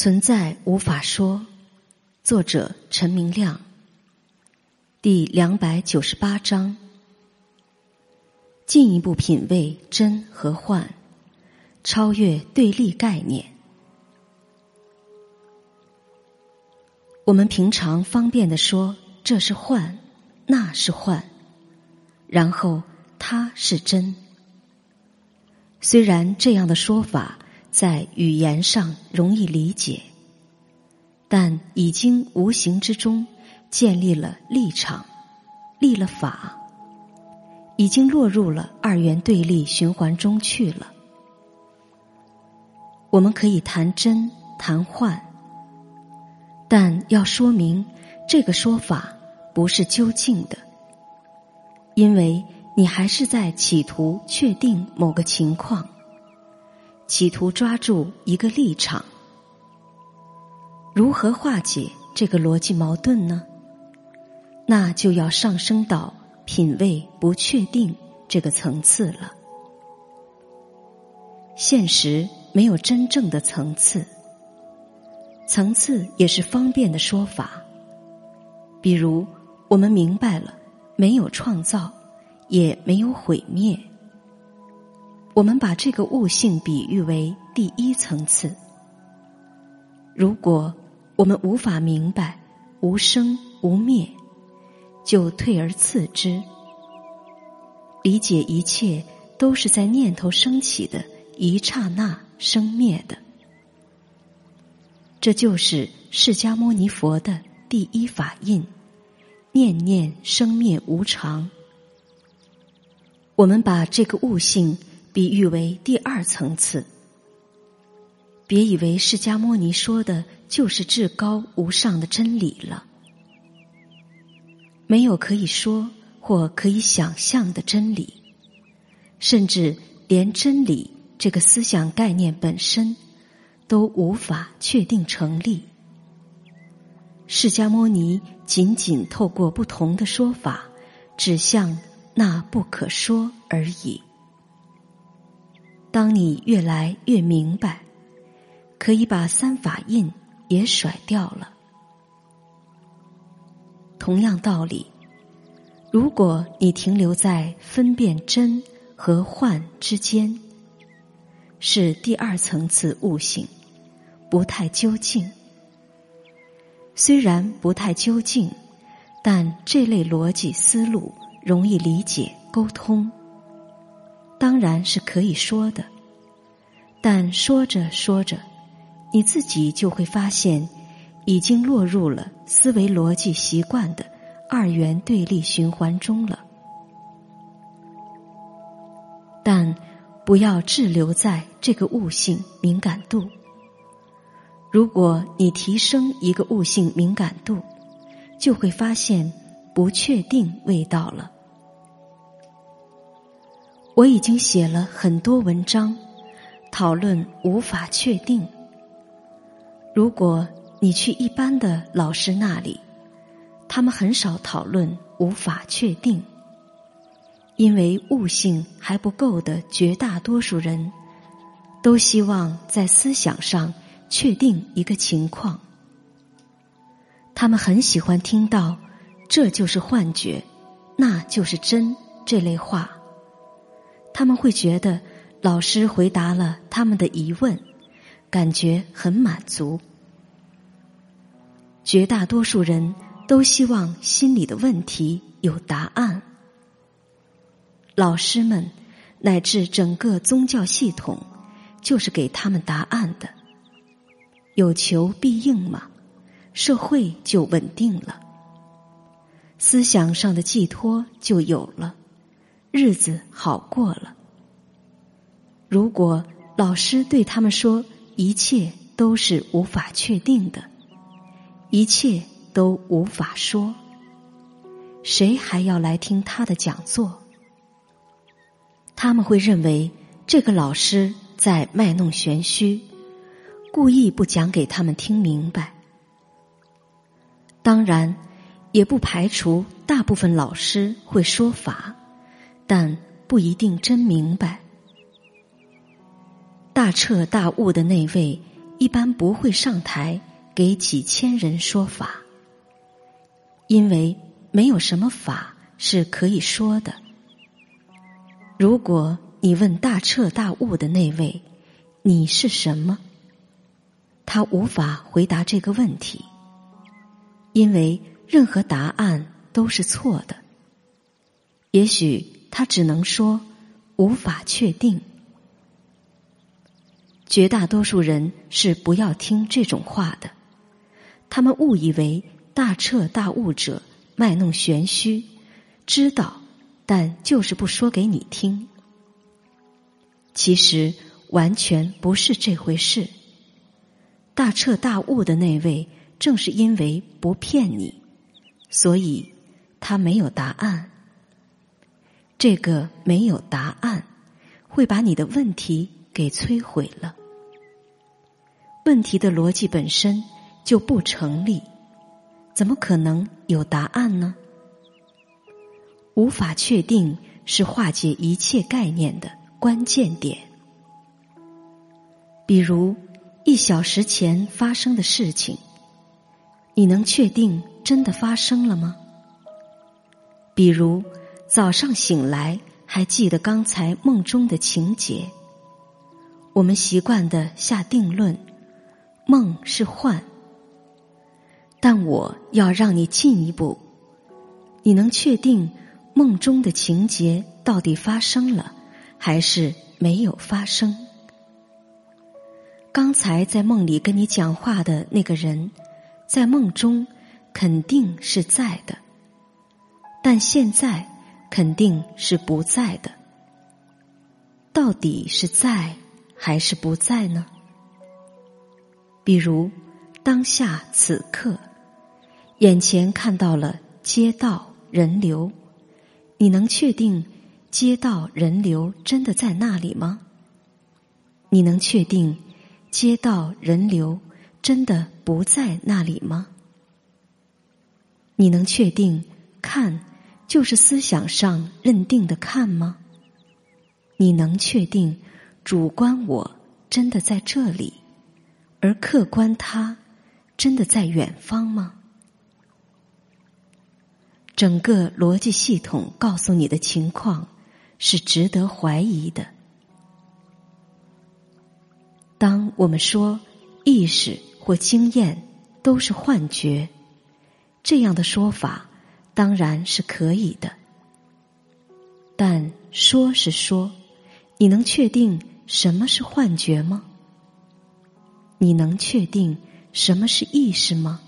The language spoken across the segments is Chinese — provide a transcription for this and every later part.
存在无法说，作者陈明亮。第两百九十八章，进一步品味真和幻，超越对立概念。我们平常方便的说这是幻，那是幻，然后它是真。虽然这样的说法。在语言上容易理解，但已经无形之中建立了立场，立了法，已经落入了二元对立循环中去了。我们可以谈真谈幻，但要说明这个说法不是究竟的，因为你还是在企图确定某个情况。企图抓住一个立场，如何化解这个逻辑矛盾呢？那就要上升到品味不确定这个层次了。现实没有真正的层次，层次也是方便的说法。比如，我们明白了，没有创造，也没有毁灭。我们把这个悟性比喻为第一层次。如果我们无法明白无生无灭，就退而次之，理解一切都是在念头升起的一刹那生灭的。这就是释迦牟尼佛的第一法印：念念生灭无常。我们把这个悟性。比喻为第二层次。别以为释迦牟尼说的就是至高无上的真理了。没有可以说或可以想象的真理，甚至连真理这个思想概念本身都无法确定成立。释迦牟尼仅仅透过不同的说法，指向那不可说而已。当你越来越明白，可以把三法印也甩掉了。同样道理，如果你停留在分辨真和幻之间，是第二层次悟性，不太究竟。虽然不太究竟，但这类逻辑思路容易理解沟通。当然是可以说的，但说着说着，你自己就会发现，已经落入了思维逻辑习惯的二元对立循环中了。但不要滞留在这个悟性敏感度。如果你提升一个悟性敏感度，就会发现不确定味道了。我已经写了很多文章，讨论无法确定。如果你去一般的老师那里，他们很少讨论无法确定，因为悟性还不够的绝大多数人，都希望在思想上确定一个情况。他们很喜欢听到“这就是幻觉，那就是真”这类话。他们会觉得老师回答了他们的疑问，感觉很满足。绝大多数人都希望心里的问题有答案。老师们乃至整个宗教系统，就是给他们答案的。有求必应嘛，社会就稳定了，思想上的寄托就有了。日子好过了。如果老师对他们说一切都是无法确定的，一切都无法说，谁还要来听他的讲座？他们会认为这个老师在卖弄玄虚，故意不讲给他们听明白。当然，也不排除大部分老师会说法。但不一定真明白。大彻大悟的那位，一般不会上台给几千人说法，因为没有什么法是可以说的。如果你问大彻大悟的那位，你是什么？他无法回答这个问题，因为任何答案都是错的。也许他只能说无法确定。绝大多数人是不要听这种话的，他们误以为大彻大悟者卖弄玄虚，知道。但就是不说给你听，其实完全不是这回事。大彻大悟的那位，正是因为不骗你，所以他没有答案。这个没有答案，会把你的问题给摧毁了。问题的逻辑本身就不成立，怎么可能有答案呢？无法确定是化解一切概念的关键点。比如，一小时前发生的事情，你能确定真的发生了吗？比如，早上醒来还记得刚才梦中的情节，我们习惯的下定论：梦是幻。但我要让你进一步，你能确定？梦中的情节到底发生了，还是没有发生？刚才在梦里跟你讲话的那个人，在梦中肯定是在的，但现在肯定是不在的。到底是在还是不在呢？比如当下此刻，眼前看到了街道人流。你能确定街道人流真的在那里吗？你能确定街道人流真的不在那里吗？你能确定看就是思想上认定的看吗？你能确定主观我真的在这里，而客观他真的在远方吗？整个逻辑系统告诉你的情况是值得怀疑的。当我们说意识或经验都是幻觉，这样的说法当然是可以的。但说是说，你能确定什么是幻觉吗？你能确定什么是意识吗？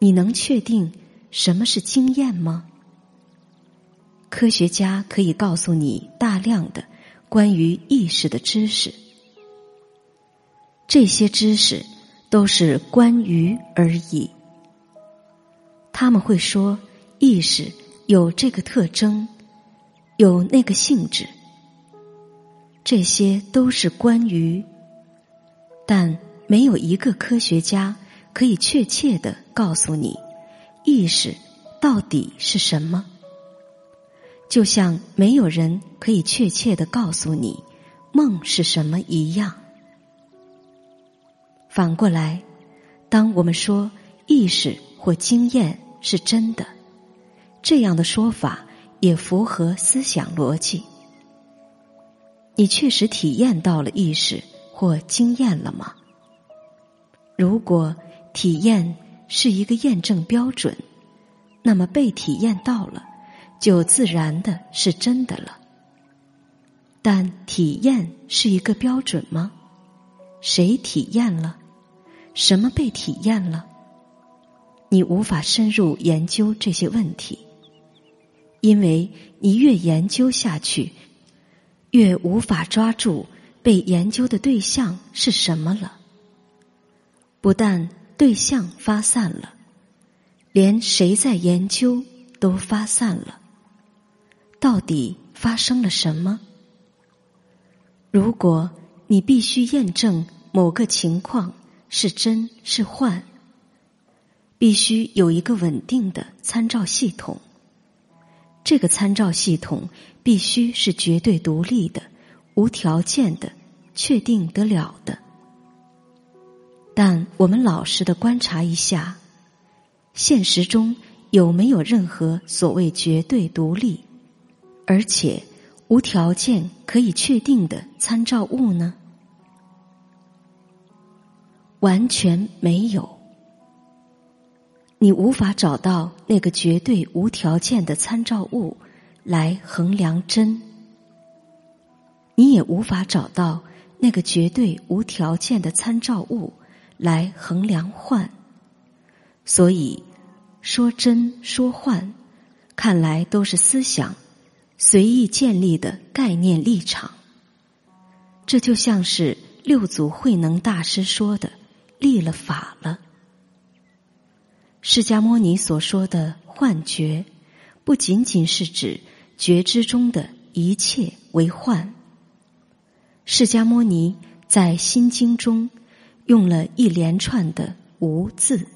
你能确定？什么是经验吗？科学家可以告诉你大量的关于意识的知识，这些知识都是关于而已。他们会说意识有这个特征，有那个性质，这些都是关于，但没有一个科学家可以确切的告诉你。意识到底是什么？就像没有人可以确切的告诉你梦是什么一样。反过来，当我们说意识或经验是真的，这样的说法也符合思想逻辑。你确实体验到了意识或经验了吗？如果体验。是一个验证标准，那么被体验到了，就自然的是真的了。但体验是一个标准吗？谁体验了？什么被体验了？你无法深入研究这些问题，因为你越研究下去，越无法抓住被研究的对象是什么了。不但。对象发散了，连谁在研究都发散了。到底发生了什么？如果你必须验证某个情况是真是幻，必须有一个稳定的参照系统。这个参照系统必须是绝对独立的、无条件的、确定得了的。但我们老实的观察一下，现实中有没有任何所谓绝对独立，而且无条件可以确定的参照物呢？完全没有。你无法找到那个绝对无条件的参照物来衡量真，你也无法找到那个绝对无条件的参照物来衡量幻。所以，说真说幻，看来都是思想随意建立的概念立场。这就像是六祖慧能大师说的：“立了法了。”释迦牟尼所说的幻觉，不仅仅是指觉知中的一切为幻。释迦牟尼在心经中用了一连串的“无”字，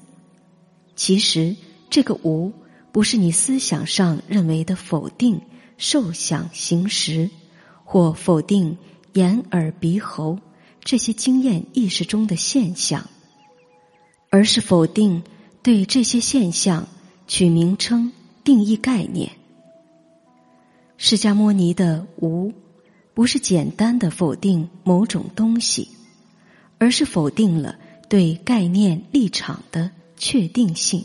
其实这个“无”不是你思想上认为的否定受想行识，或否定眼耳鼻喉这些经验意识中的现象，而是否定。对这些现象取名称、定义概念。释迦牟尼的无，不是简单的否定某种东西，而是否定了对概念立场的确定性。